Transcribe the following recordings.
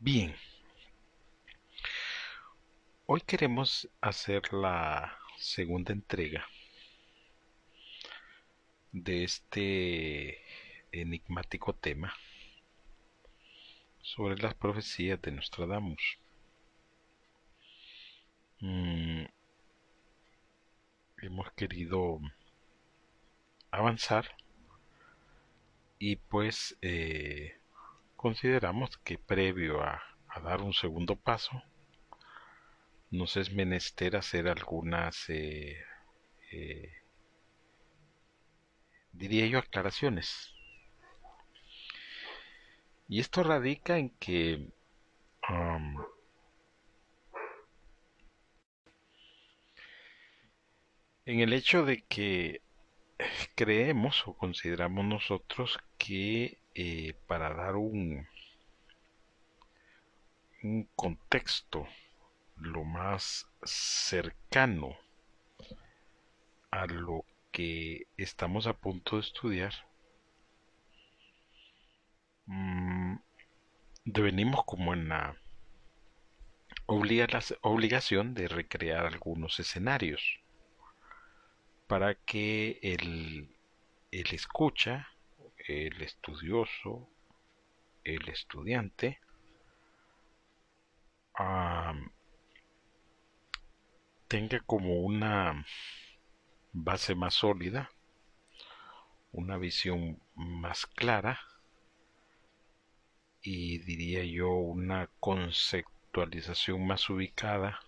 Bien, hoy queremos hacer la segunda entrega de este enigmático tema sobre las profecías de Nostradamus. Mm, hemos querido avanzar y pues eh, consideramos que previo a, dar un segundo paso nos es menester hacer algunas eh, eh, diría yo aclaraciones. Y esto radica en que en el hecho de que creemos o consideramos nosotros que eh, para dar un, un contexto lo más cercano a lo que estamos a punto de estudiar, mmm, devenimos como en la obligación de recrear algunos escenarios para que el, el escucha, el estudioso, el estudiante, tenga como una base más sólida, una visión más clara y diría yo una conceptualización más ubicada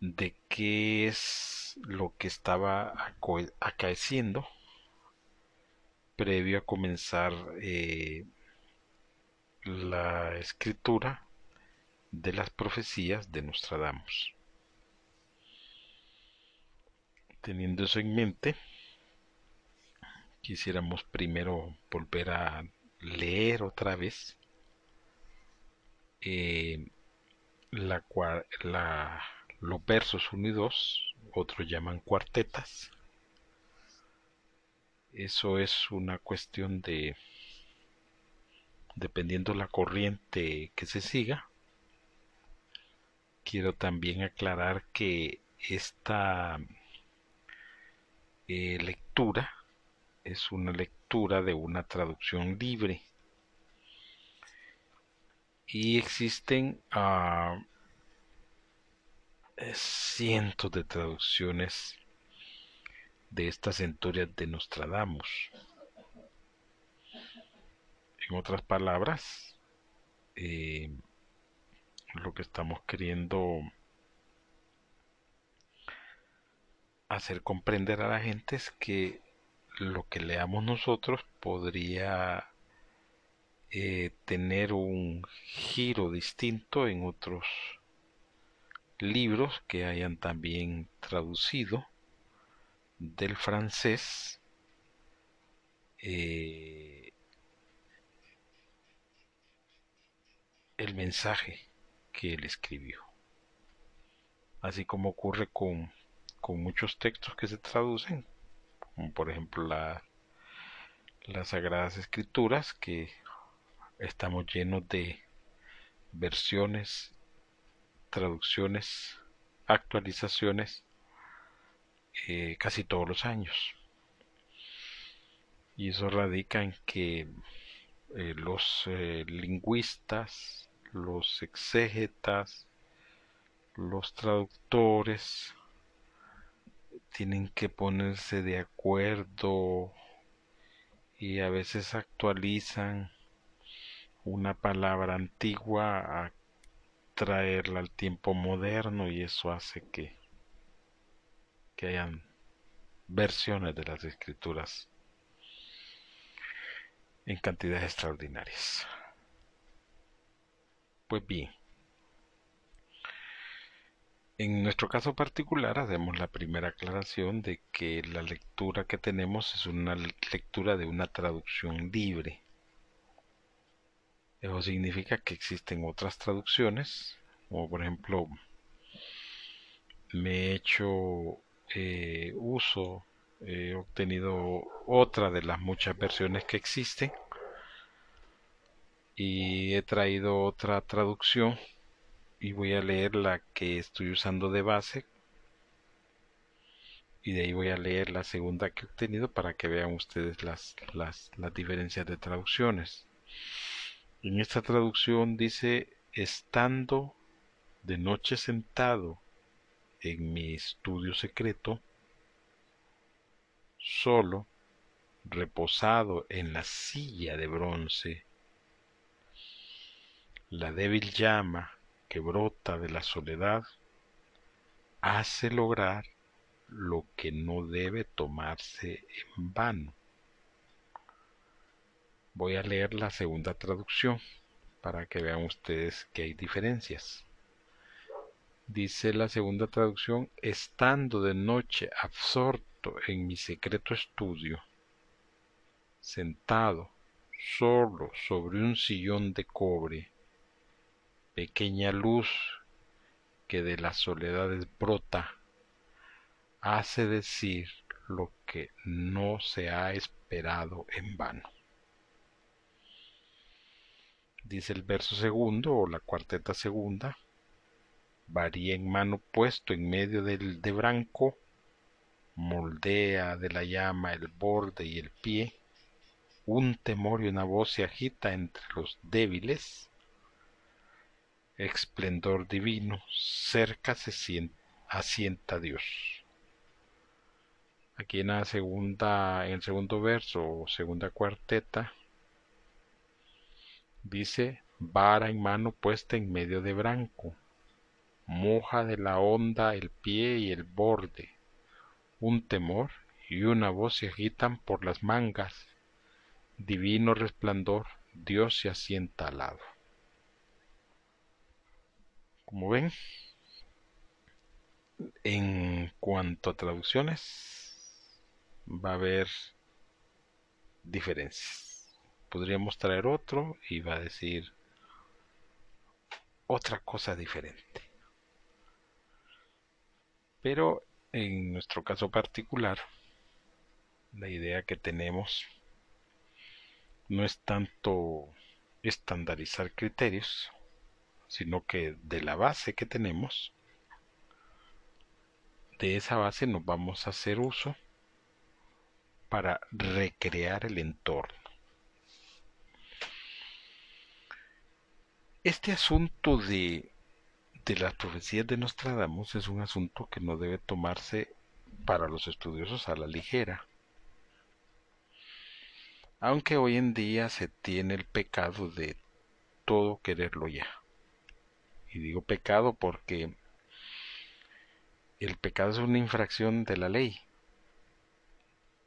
de qué es lo que estaba acaeciendo previo a comenzar eh, la escritura de las profecías de Nostradamus. Teniendo eso en mente, quisiéramos primero volver a leer otra vez eh, la, los versos 1 y 2, otros llaman cuartetas. Eso es una cuestión de, dependiendo la corriente que se siga. Quiero también aclarar que esta eh, lectura es una lectura de una traducción libre y existen uh, cientos de traducciones de estas centurias de Nostradamus. En otras palabras, eh, lo que estamos queriendo hacer comprender a la gente es que lo que leamos nosotros podría eh, tener un giro distinto en otros libros que hayan también traducido del francés eh, el mensaje que él escribió. Así como ocurre con, con muchos textos que se traducen, como por ejemplo la, las Sagradas Escrituras, que estamos llenos de versiones traducciones, actualizaciones eh, casi todos los años. Y eso radica en que eh, los eh, lingüistas, los exégetas, los traductores tienen que ponerse de acuerdo y a veces actualizan una palabra antigua a traerla al tiempo moderno y eso hace que, que hayan versiones de las escrituras en cantidades extraordinarias. Pues bien, en nuestro caso particular hacemos la primera aclaración de que la lectura que tenemos es una lectura de una traducción libre eso significa que existen otras traducciones, como por ejemplo, me he hecho eh, uso, he obtenido otra de las muchas versiones que existen y he traído otra traducción y voy a leer la que estoy usando de base y de ahí voy a leer la segunda que he obtenido para que vean ustedes las, las, las diferencias de traducciones. En esta traducción dice estando de noche sentado en mi estudio secreto, solo, reposado en la silla de bronce, la débil llama que brota de la soledad hace lograr lo que no debe tomarse en vano. Voy a leer la segunda traducción para que vean ustedes que hay diferencias. Dice la segunda traducción, estando de noche absorto en mi secreto estudio, sentado solo sobre un sillón de cobre, pequeña luz que de las soledades brota, hace decir lo que no se ha esperado en vano. Dice el verso segundo o la cuarteta segunda, varía en mano puesto en medio del de branco, moldea de la llama el borde y el pie, un temor y una voz se agita entre los débiles, esplendor divino, cerca se sienta, asienta Dios. Aquí en la segunda, en el segundo verso segunda cuarteta, dice vara en mano puesta en medio de branco, moja de la onda el pie y el borde, un temor y una voz se agitan por las mangas, divino resplandor, Dios se asienta al lado. Como ven, en cuanto a traducciones, va a haber diferencias. Podríamos traer otro y va a decir otra cosa diferente. Pero en nuestro caso particular, la idea que tenemos no es tanto estandarizar criterios, sino que de la base que tenemos, de esa base nos vamos a hacer uso para recrear el entorno. Este asunto de, de las profecías de Nostradamus es un asunto que no debe tomarse para los estudiosos a la ligera. Aunque hoy en día se tiene el pecado de todo quererlo ya. Y digo pecado porque el pecado es una infracción de la ley,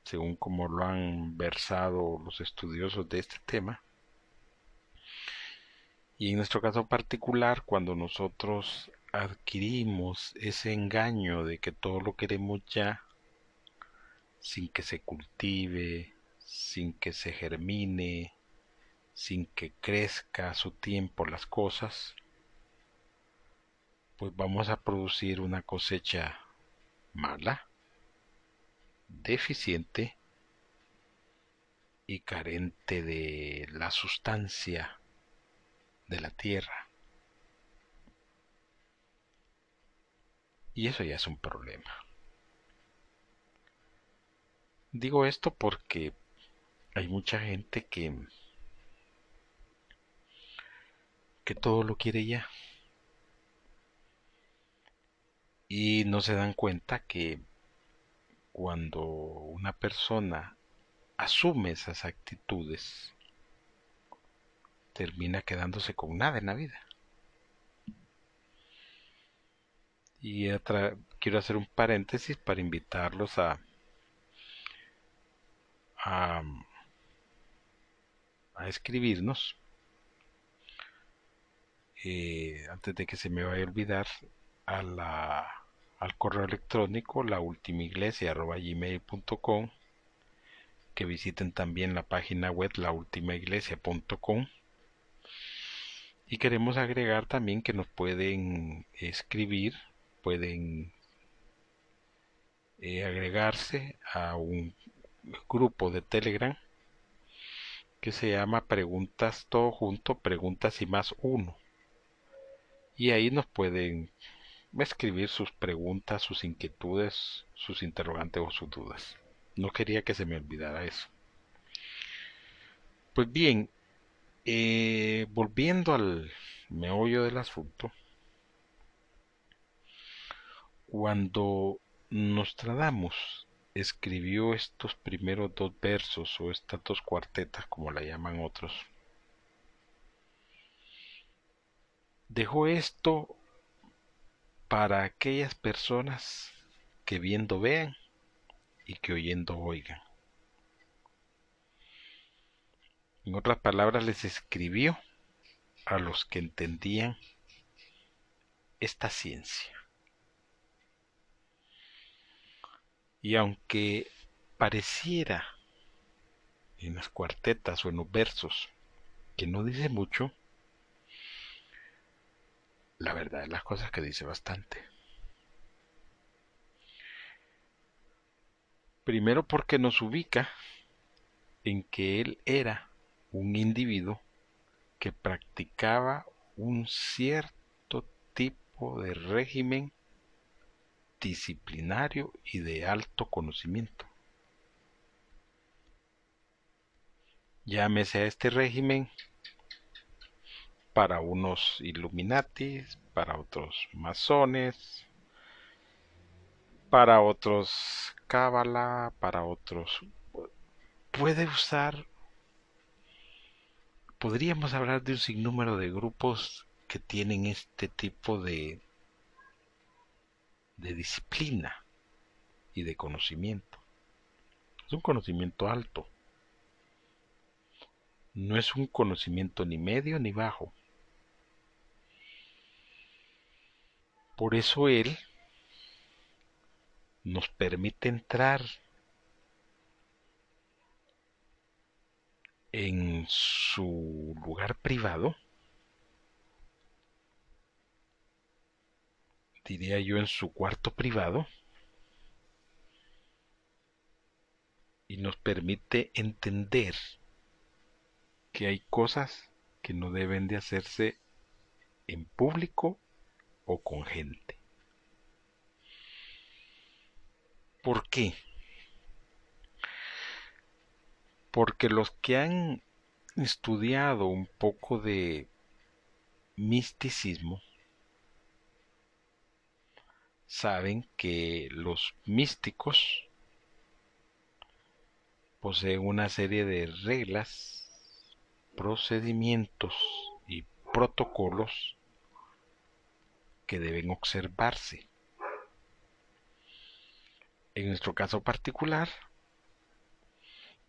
según como lo han versado los estudiosos de este tema. Y en nuestro caso particular, cuando nosotros adquirimos ese engaño de que todo lo queremos ya, sin que se cultive, sin que se germine, sin que crezca a su tiempo las cosas, pues vamos a producir una cosecha mala, deficiente y carente de la sustancia de la tierra. Y eso ya es un problema. Digo esto porque hay mucha gente que que todo lo quiere ya y no se dan cuenta que cuando una persona asume esas actitudes, termina quedándose con nada en la vida. Y quiero hacer un paréntesis para invitarlos a, a, escribirnos. Eh, antes de que se me vaya a olvidar, a la al correo electrónico la gmail.com que visiten también la página web laultimaiglesia.com y queremos agregar también que nos pueden escribir pueden eh, agregarse a un grupo de telegram que se llama Preguntas todo junto, Preguntas y más uno. Y ahí nos pueden escribir sus preguntas, sus inquietudes, sus interrogantes o sus dudas. No quería que se me olvidara eso. Pues bien, eh, volviendo al meollo del asunto, cuando Nostradamus escribió estos primeros dos versos o estas dos cuartetas, como la llaman otros, dejó esto para aquellas personas que viendo vean y que oyendo oigan. En otras palabras, les escribió a los que entendían esta ciencia. Y aunque pareciera en las cuartetas o en los versos que no dice mucho, la verdad es las cosas que dice bastante. Primero porque nos ubica en que él era un individuo que practicaba un cierto tipo de régimen disciplinario y de alto conocimiento. Llámese a este régimen para unos Illuminatis, para otros masones, para otros Cábala, para otros... Puede usar... Podríamos hablar de un sinnúmero de grupos que tienen este tipo de, de disciplina y de conocimiento. Es un conocimiento alto. No es un conocimiento ni medio ni bajo. Por eso Él nos permite entrar en su lugar privado, diría yo en su cuarto privado, y nos permite entender que hay cosas que no deben de hacerse en público o con gente. ¿Por qué? Porque los que han estudiado un poco de misticismo saben que los místicos poseen una serie de reglas, procedimientos y protocolos que deben observarse. En nuestro caso particular,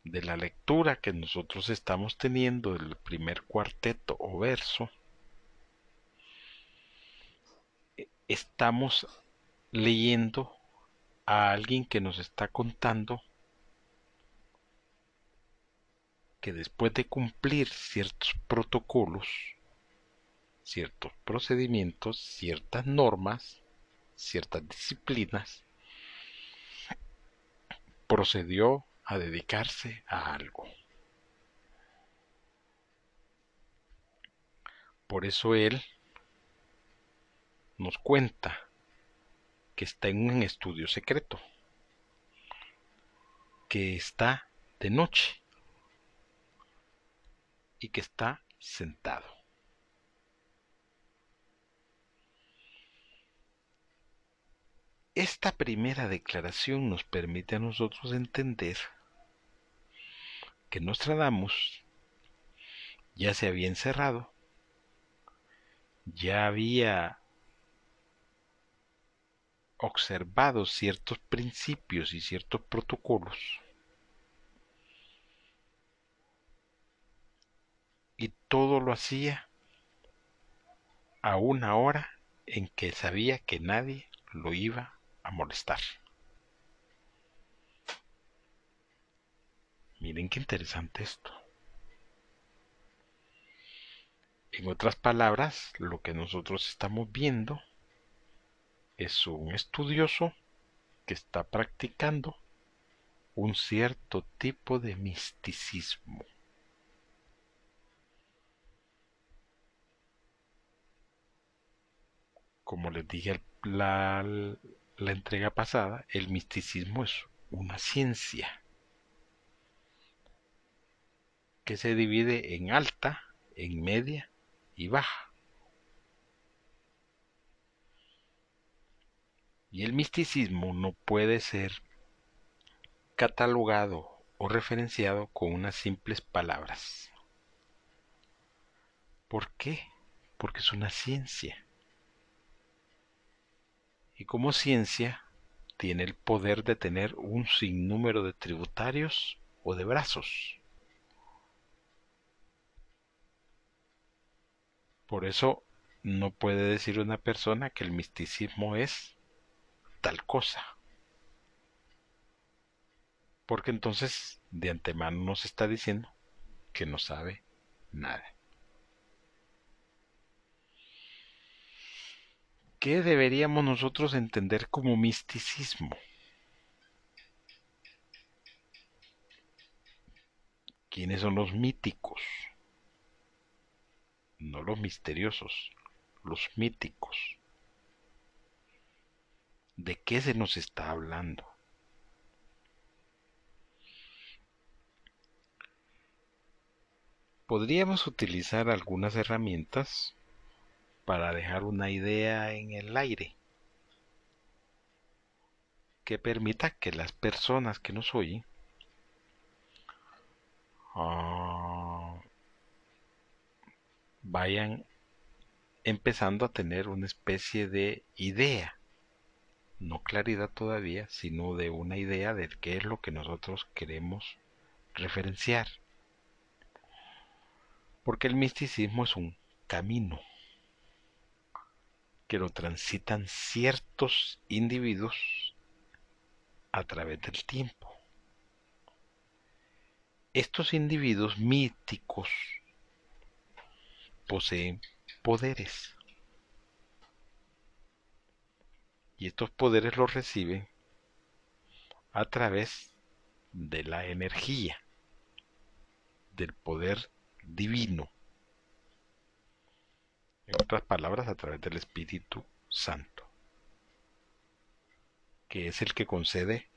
de la lectura que nosotros estamos teniendo del primer cuarteto o verso, estamos leyendo a alguien que nos está contando que después de cumplir ciertos protocolos, ciertos procedimientos, ciertas normas, ciertas disciplinas, procedió a dedicarse a algo. Por eso él nos cuenta que está en un estudio secreto, que está de noche y que está sentado. Esta primera declaración nos permite a nosotros entender que Nostradamus ya se había encerrado, ya había observado ciertos principios y ciertos protocolos y todo lo hacía a una hora en que sabía que nadie lo iba a molestar. Miren qué interesante esto. En otras palabras, lo que nosotros estamos viendo es un estudioso que está practicando un cierto tipo de misticismo. Como les dije la, la entrega pasada, el misticismo es una ciencia que se divide en alta, en media y baja. Y el misticismo no puede ser catalogado o referenciado con unas simples palabras. ¿Por qué? Porque es una ciencia. Y como ciencia tiene el poder de tener un sinnúmero de tributarios o de brazos. Por eso no puede decir una persona que el misticismo es tal cosa. Porque entonces de antemano nos está diciendo que no sabe nada. ¿Qué deberíamos nosotros entender como misticismo? ¿Quiénes son los míticos? No los misteriosos, los míticos. ¿De qué se nos está hablando? Podríamos utilizar algunas herramientas para dejar una idea en el aire que permita que las personas que nos oyen uh, vayan empezando a tener una especie de idea no claridad todavía, sino de una idea de qué es lo que nosotros queremos referenciar. Porque el misticismo es un camino que lo transitan ciertos individuos a través del tiempo. Estos individuos míticos poseen poderes y estos poderes los reciben a través de la energía, del poder divino. En otras palabras, a través del Espíritu Santo, que es el que concede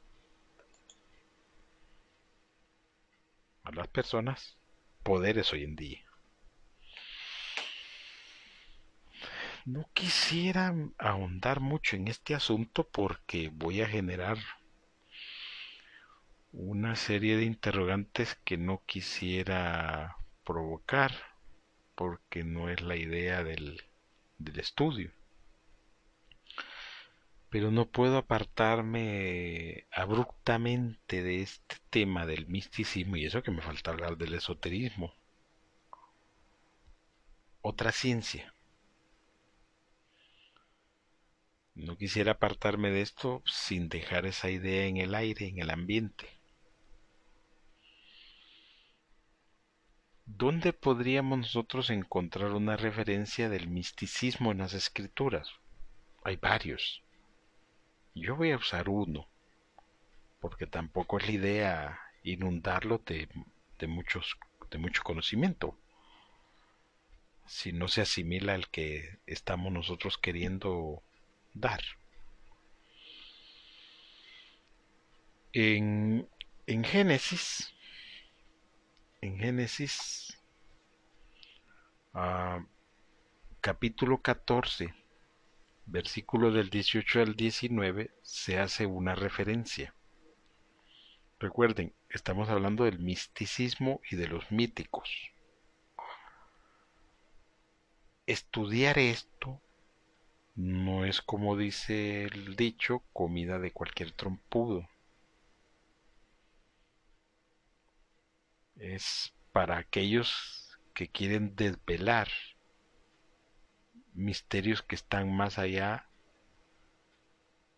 a las personas poderes hoy en día. No quisiera ahondar mucho en este asunto porque voy a generar una serie de interrogantes que no quisiera provocar porque no es la idea del, del estudio. Pero no puedo apartarme abruptamente de este tema del misticismo y eso que me falta hablar del esoterismo. Otra ciencia No quisiera apartarme de esto sin dejar esa idea en el aire, en el ambiente. ¿Dónde podríamos nosotros encontrar una referencia del misticismo en las escrituras? Hay varios. Yo voy a usar uno, porque tampoco es la idea inundarlo de, de, muchos, de mucho conocimiento, si no se asimila al que estamos nosotros queriendo dar. En, en Génesis, en Génesis, ah, capítulo 14, versículo del 18 al 19, se hace una referencia. Recuerden, estamos hablando del misticismo y de los míticos. Estudiar esto no es como dice el dicho, comida de cualquier trompudo. Es para aquellos que quieren desvelar misterios que están más allá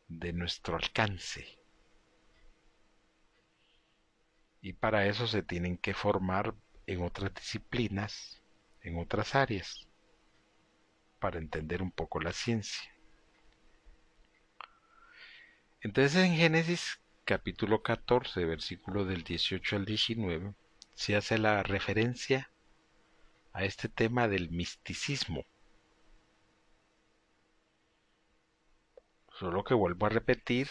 de nuestro alcance. Y para eso se tienen que formar en otras disciplinas, en otras áreas para entender un poco la ciencia. Entonces en Génesis capítulo 14, versículo del 18 al 19, se hace la referencia a este tema del misticismo. Solo que vuelvo a repetir,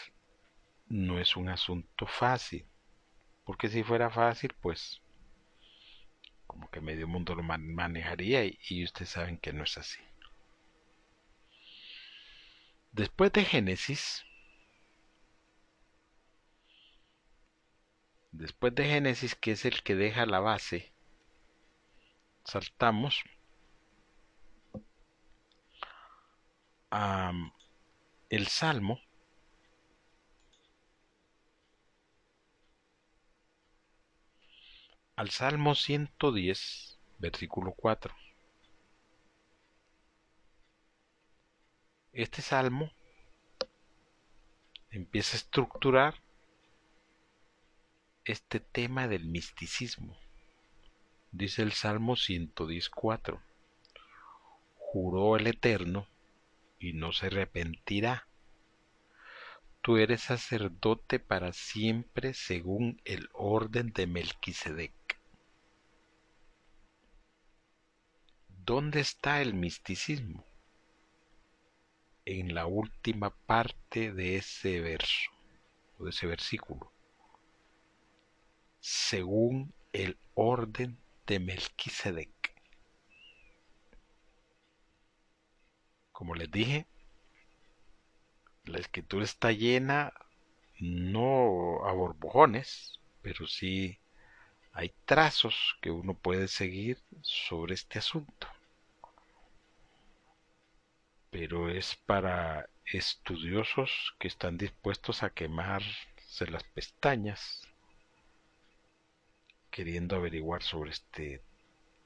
no es un asunto fácil. Porque si fuera fácil, pues como que medio mundo lo manejaría y, y ustedes saben que no es así. Después de Génesis, después de Génesis, que es el que deja la base, saltamos a el Salmo al Salmo 110, versículo 4. Este salmo empieza a estructurar este tema del misticismo. Dice el Salmo 114. Juró el Eterno y no se arrepentirá. Tú eres sacerdote para siempre según el orden de Melquisedec. ¿Dónde está el misticismo? En la última parte de ese verso, o de ese versículo. Según el orden de Melquisedec. Como les dije, la escritura está llena, no a borbojones, pero sí hay trazos que uno puede seguir sobre este asunto. Pero es para estudiosos que están dispuestos a quemarse las pestañas queriendo averiguar sobre este,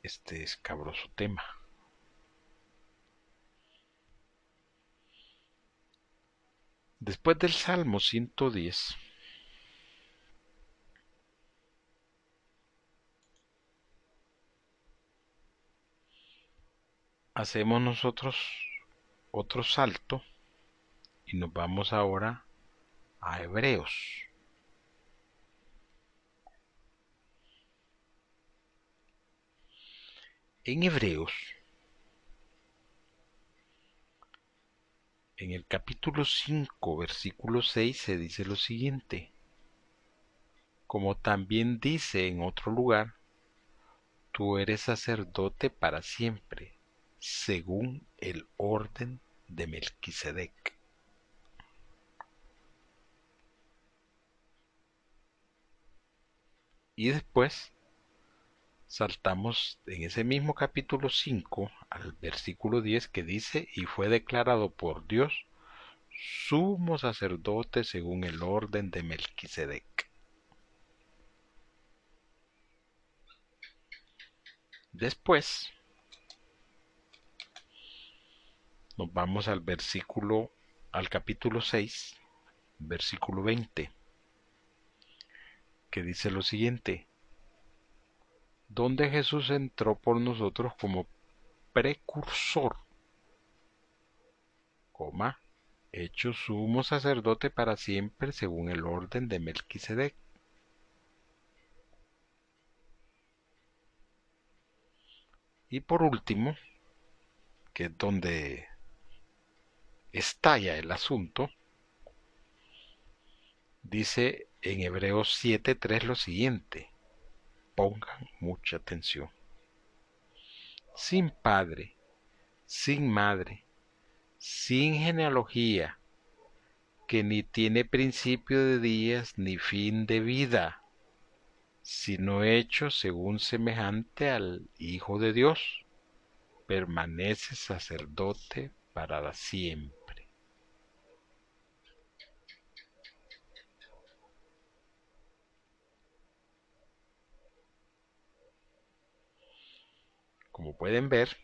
este escabroso tema. Después del Salmo 110, hacemos nosotros otro salto y nos vamos ahora a Hebreos. En Hebreos En el capítulo 5, versículo 6 se dice lo siguiente, como también dice en otro lugar, tú eres sacerdote para siempre, según el orden de Melquisedec. Y después saltamos en ese mismo capítulo 5 al versículo 10 que dice, y fue declarado por Dios sumo sacerdote según el orden de Melquisedec. Después nos vamos al versículo, al capítulo 6, versículo 20, que dice lo siguiente, donde Jesús entró por nosotros como precursor, coma, hecho sumo sacerdote para siempre según el orden de Melquisedec. Y por último, que es donde estalla el asunto, dice en Hebreos 7.3 lo siguiente, pongan mucha atención. Sin padre, sin madre, sin genealogía, que ni tiene principio de días ni fin de vida, sino hecho según semejante al Hijo de Dios, permanece sacerdote para siempre. Como pueden ver,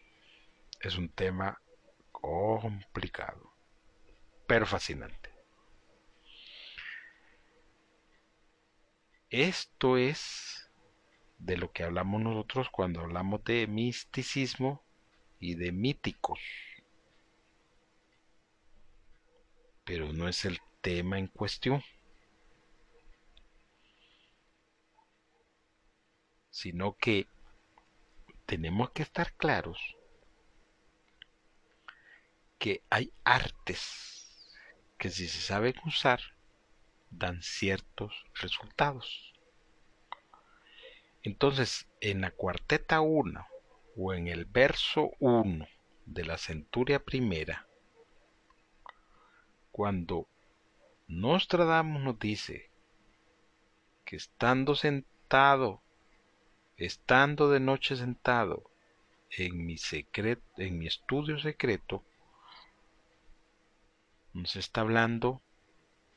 es un tema complicado, pero fascinante. Esto es de lo que hablamos nosotros cuando hablamos de misticismo y de míticos. Pero no es el tema en cuestión. Sino que tenemos que estar claros que hay artes que si se saben usar, dan ciertos resultados. Entonces, en la cuarteta 1 o en el verso 1 de la centuria primera, cuando Nostradamus nos dice que estando sentado, estando de noche sentado en mi estudio secreto, nos está hablando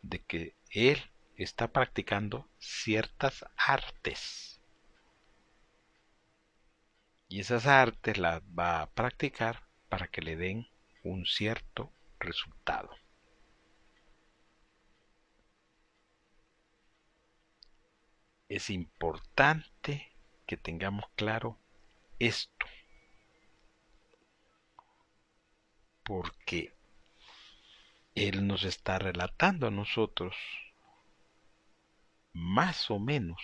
de que él está practicando ciertas artes. Y esas artes las va a practicar para que le den un cierto resultado. Es importante que tengamos claro esto. Porque Él nos está relatando a nosotros más o menos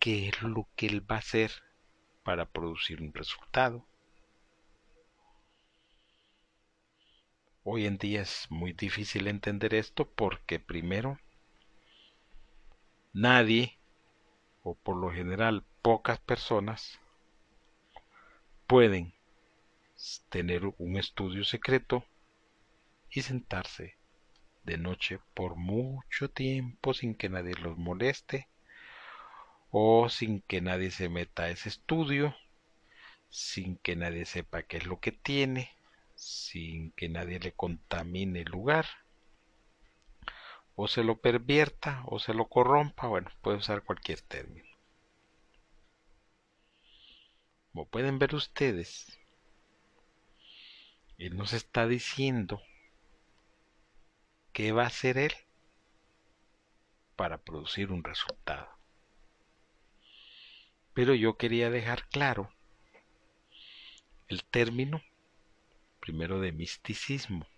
qué es lo que Él va a hacer para producir un resultado. Hoy en día es muy difícil entender esto porque primero nadie, por lo general pocas personas, pueden tener un estudio secreto y sentarse de noche por mucho tiempo sin que nadie los moleste o sin que nadie se meta a ese estudio, sin que nadie sepa qué es lo que tiene, sin que nadie le contamine el lugar, o se lo pervierta, o se lo corrompa, bueno, puede usar cualquier término. Como pueden ver ustedes, él nos está diciendo qué va a hacer él para producir un resultado. Pero yo quería dejar claro el término primero de misticismo.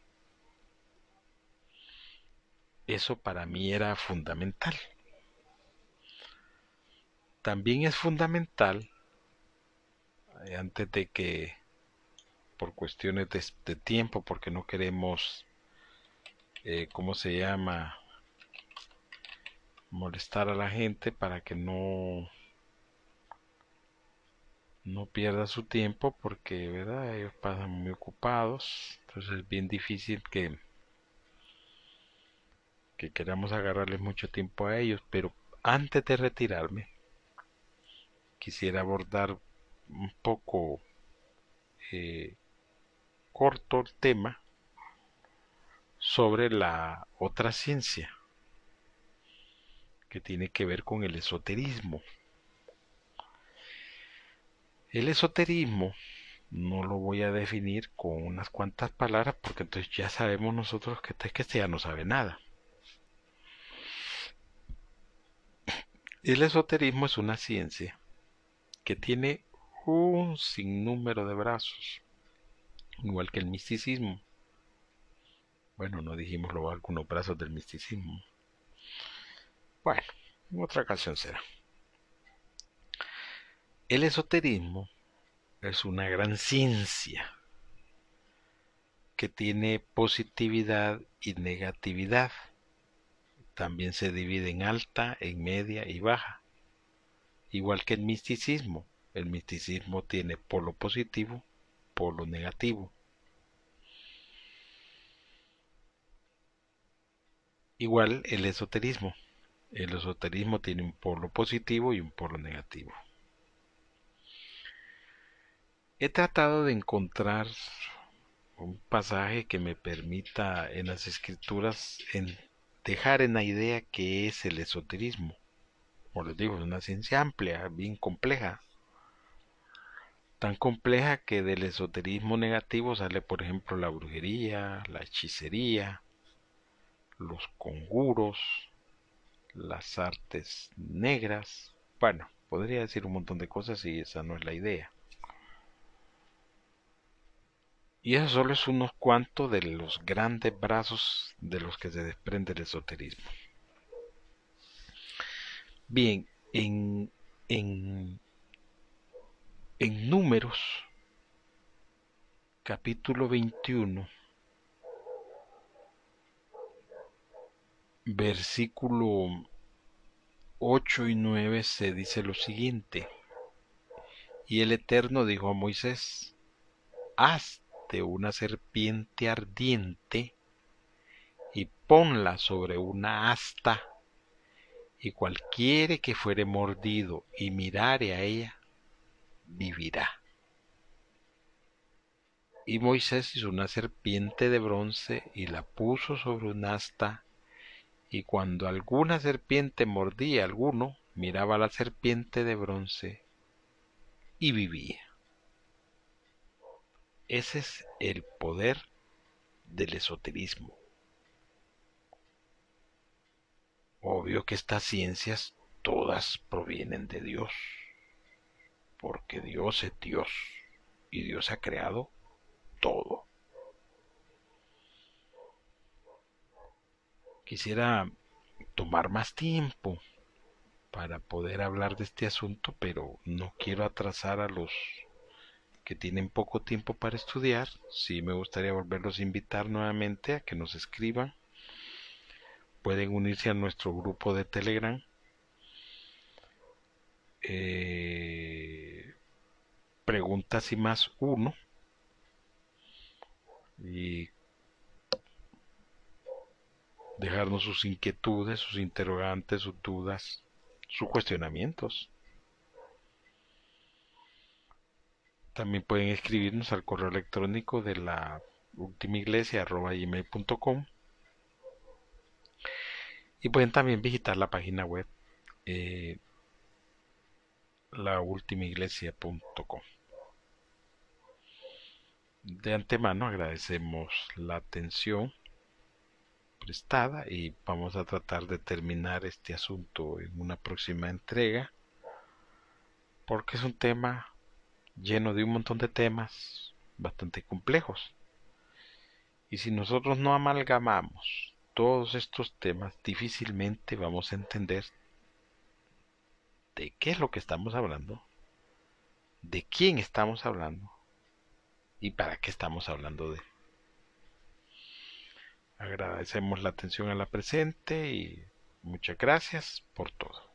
Eso para mí era fundamental. También es fundamental, eh, antes de que, por cuestiones de, tiempo, porque no queremos, eh, ¿cómo se llama? Molestar a la gente para que no no pierda su tiempo porque verdad ellos pasan muy ocupados entonces es bien difícil que que queramos agarrarles mucho tiempo a ellos pero antes de retirarme quisiera abordar un poco eh, corto el tema sobre la otra ciencia que tiene que ver con el esoterismo el esoterismo no lo voy a definir con unas cuantas palabras porque entonces ya sabemos nosotros que este, que este ya no sabe nada. El esoterismo es una ciencia que tiene un sinnúmero de brazos, igual que el misticismo. Bueno, no dijimos luego algunos brazos del misticismo. Bueno, en otra ocasión será. El esoterismo es una gran ciencia que tiene positividad y negatividad. También se divide en alta, en media y baja. Igual que el misticismo. El misticismo tiene polo positivo, polo negativo. Igual el esoterismo. El esoterismo tiene un polo positivo y un polo negativo. He tratado de encontrar un pasaje que me permita en las escrituras en dejar en la idea que es el esoterismo. Como les digo, es una ciencia amplia, bien compleja. Tan compleja que del esoterismo negativo sale, por ejemplo, la brujería, la hechicería, los conjuros, las artes negras. Bueno, podría decir un montón de cosas y esa no es la idea. Y eso solo es unos cuantos de los grandes brazos de los que se desprende el esoterismo. Bien, en, en, en números, capítulo 21, versículo 8 y 9 se dice lo siguiente. Y el Eterno dijo a Moisés, hazte una serpiente ardiente y ponla sobre una asta, y cualquiera que fuere mordido y mirare a ella, vivirá. Y Moisés hizo una serpiente de bronce y la puso sobre un asta, y cuando alguna serpiente mordía a alguno, miraba a la serpiente de bronce y vivía. Ese es el poder del esoterismo. Obvio que estas ciencias todas provienen de Dios, porque Dios es Dios y Dios ha creado todo. Quisiera tomar más tiempo para poder hablar de este asunto, pero no quiero atrasar a los que tienen poco tiempo para estudiar. Sí me gustaría volverlos a invitar nuevamente a que nos escriban. Pueden unirse a nuestro grupo de Telegram. Eh, preguntas y más uno y dejarnos sus inquietudes, sus interrogantes, sus dudas, sus cuestionamientos. También pueden escribirnos al correo electrónico de la última iglesia gmail.com y pueden también visitar la página web eh, laultimaiglesia.com. De antemano agradecemos la atención prestada y vamos a tratar de terminar este asunto en una próxima entrega porque es un tema lleno de un montón de temas bastante complejos. Y si nosotros no amalgamamos todos estos temas, difícilmente vamos a entender de qué es lo que estamos hablando, de quién estamos hablando y para qué estamos hablando de. Agradecemos la atención a la presente y muchas gracias por todo.